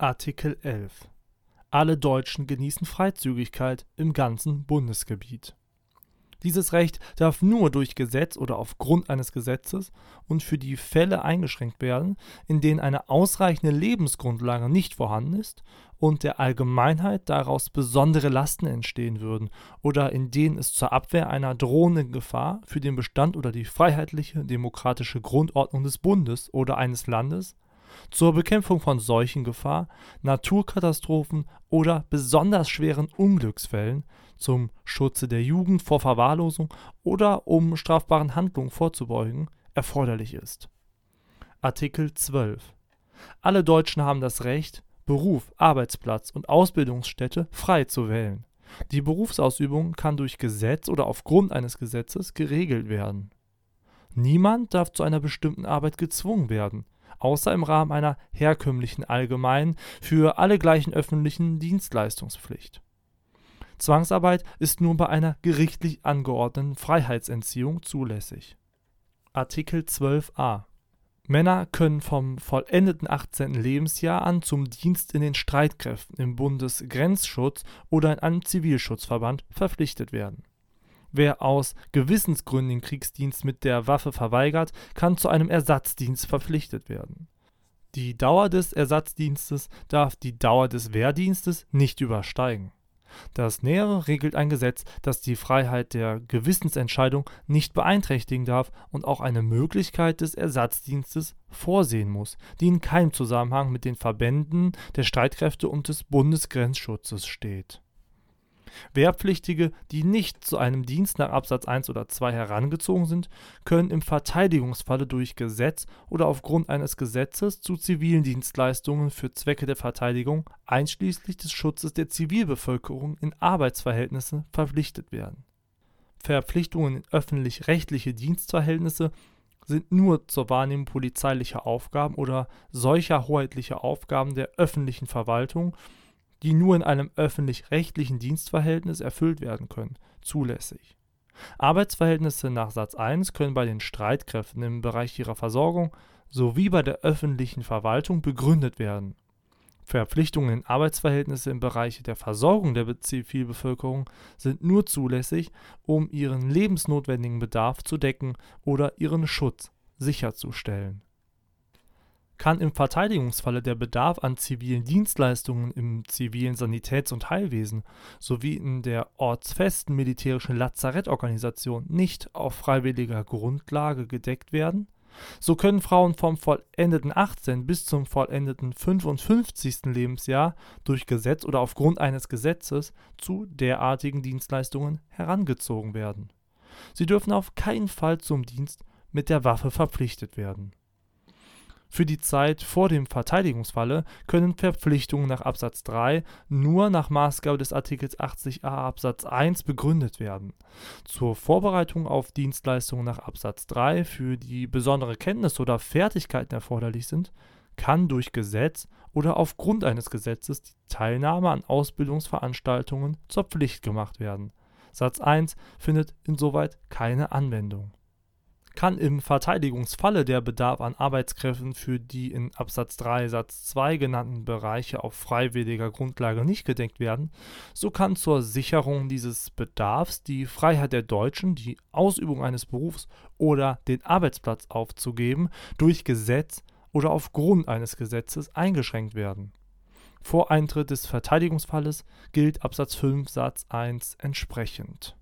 Artikel 11 Alle Deutschen genießen Freizügigkeit im ganzen Bundesgebiet. Dieses Recht darf nur durch Gesetz oder aufgrund eines Gesetzes und für die Fälle eingeschränkt werden, in denen eine ausreichende Lebensgrundlage nicht vorhanden ist und der Allgemeinheit daraus besondere Lasten entstehen würden oder in denen es zur Abwehr einer drohenden Gefahr für den Bestand oder die freiheitliche demokratische Grundordnung des Bundes oder eines Landes zur Bekämpfung von Seuchengefahr, Naturkatastrophen oder besonders schweren Unglücksfällen, zum Schutze der Jugend vor Verwahrlosung oder um strafbaren Handlungen vorzubeugen, erforderlich ist. Artikel 12 Alle Deutschen haben das Recht, Beruf, Arbeitsplatz und Ausbildungsstätte frei zu wählen. Die Berufsausübung kann durch Gesetz oder aufgrund eines Gesetzes geregelt werden. Niemand darf zu einer bestimmten Arbeit gezwungen werden, außer im Rahmen einer herkömmlichen allgemeinen, für alle gleichen öffentlichen Dienstleistungspflicht. Zwangsarbeit ist nur bei einer gerichtlich angeordneten Freiheitsentziehung zulässig. Artikel 12a Männer können vom vollendeten 18. Lebensjahr an zum Dienst in den Streitkräften im Bundesgrenzschutz oder in einem Zivilschutzverband verpflichtet werden Wer aus Gewissensgründen den Kriegsdienst mit der Waffe verweigert, kann zu einem Ersatzdienst verpflichtet werden. Die Dauer des Ersatzdienstes darf die Dauer des Wehrdienstes nicht übersteigen. Das Nähere regelt ein Gesetz, das die Freiheit der Gewissensentscheidung nicht beeinträchtigen darf und auch eine Möglichkeit des Ersatzdienstes vorsehen muss, die in keinem Zusammenhang mit den Verbänden der Streitkräfte und des Bundesgrenzschutzes steht Wehrpflichtige, die nicht zu einem Dienst nach Absatz 1 oder 2 herangezogen sind, können im Verteidigungsfalle durch Gesetz oder aufgrund eines Gesetzes zu zivilen Dienstleistungen für Zwecke der Verteidigung einschließlich des Schutzes der Zivilbevölkerung in Arbeitsverhältnisse verpflichtet werden. Verpflichtungen in öffentlich-rechtliche Dienstverhältnisse sind nur zur Wahrnehmung polizeilicher Aufgaben oder solcher hoheitlicher Aufgaben der öffentlichen Verwaltung die nur in einem öffentlich-rechtlichen Dienstverhältnis erfüllt werden können, zulässig. Arbeitsverhältnisse nach Satz 1 können bei den Streitkräften im Bereich ihrer Versorgung sowie bei der öffentlichen Verwaltung begründet werden. Verpflichtungen in Arbeitsverhältnisse im Bereich der Versorgung der Zivilbevölkerung sind nur zulässig, um ihren lebensnotwendigen Bedarf zu decken oder ihren Schutz sicherzustellen kann im Verteidigungsfalle der Bedarf an zivilen Dienstleistungen im zivilen Sanitäts- und Heilwesen sowie in der ortsfesten militärischen Lazarettorganisation nicht auf freiwilliger Grundlage gedeckt werden, so können Frauen vom vollendeten 18. bis zum vollendeten 55. Lebensjahr durch Gesetz oder aufgrund eines Gesetzes zu derartigen Dienstleistungen herangezogen werden. Sie dürfen auf keinen Fall zum Dienst mit der Waffe verpflichtet werden für die Zeit vor dem Verteidigungsfalle können Verpflichtungen nach Absatz 3 nur nach Maßgabe des Artikels 80a Absatz 1 begründet werden. Zur Vorbereitung auf Dienstleistungen nach Absatz 3, für die besondere Kenntnisse oder Fertigkeiten erforderlich sind, kann durch Gesetz oder aufgrund eines Gesetzes die Teilnahme an Ausbildungsveranstaltungen zur Pflicht gemacht werden. Satz 1 findet insoweit keine Anwendung kann im Verteidigungsfalle der Bedarf an Arbeitskräften für die in Absatz 3 Satz 2 genannten Bereiche auf freiwilliger Grundlage nicht gedeckt werden, so kann zur Sicherung dieses Bedarfs die Freiheit der Deutschen, die Ausübung eines Berufs oder den Arbeitsplatz aufzugeben, durch Gesetz oder aufgrund eines Gesetzes eingeschränkt werden. Vor Eintritt des Verteidigungsfalles gilt Absatz 5 Satz 1 entsprechend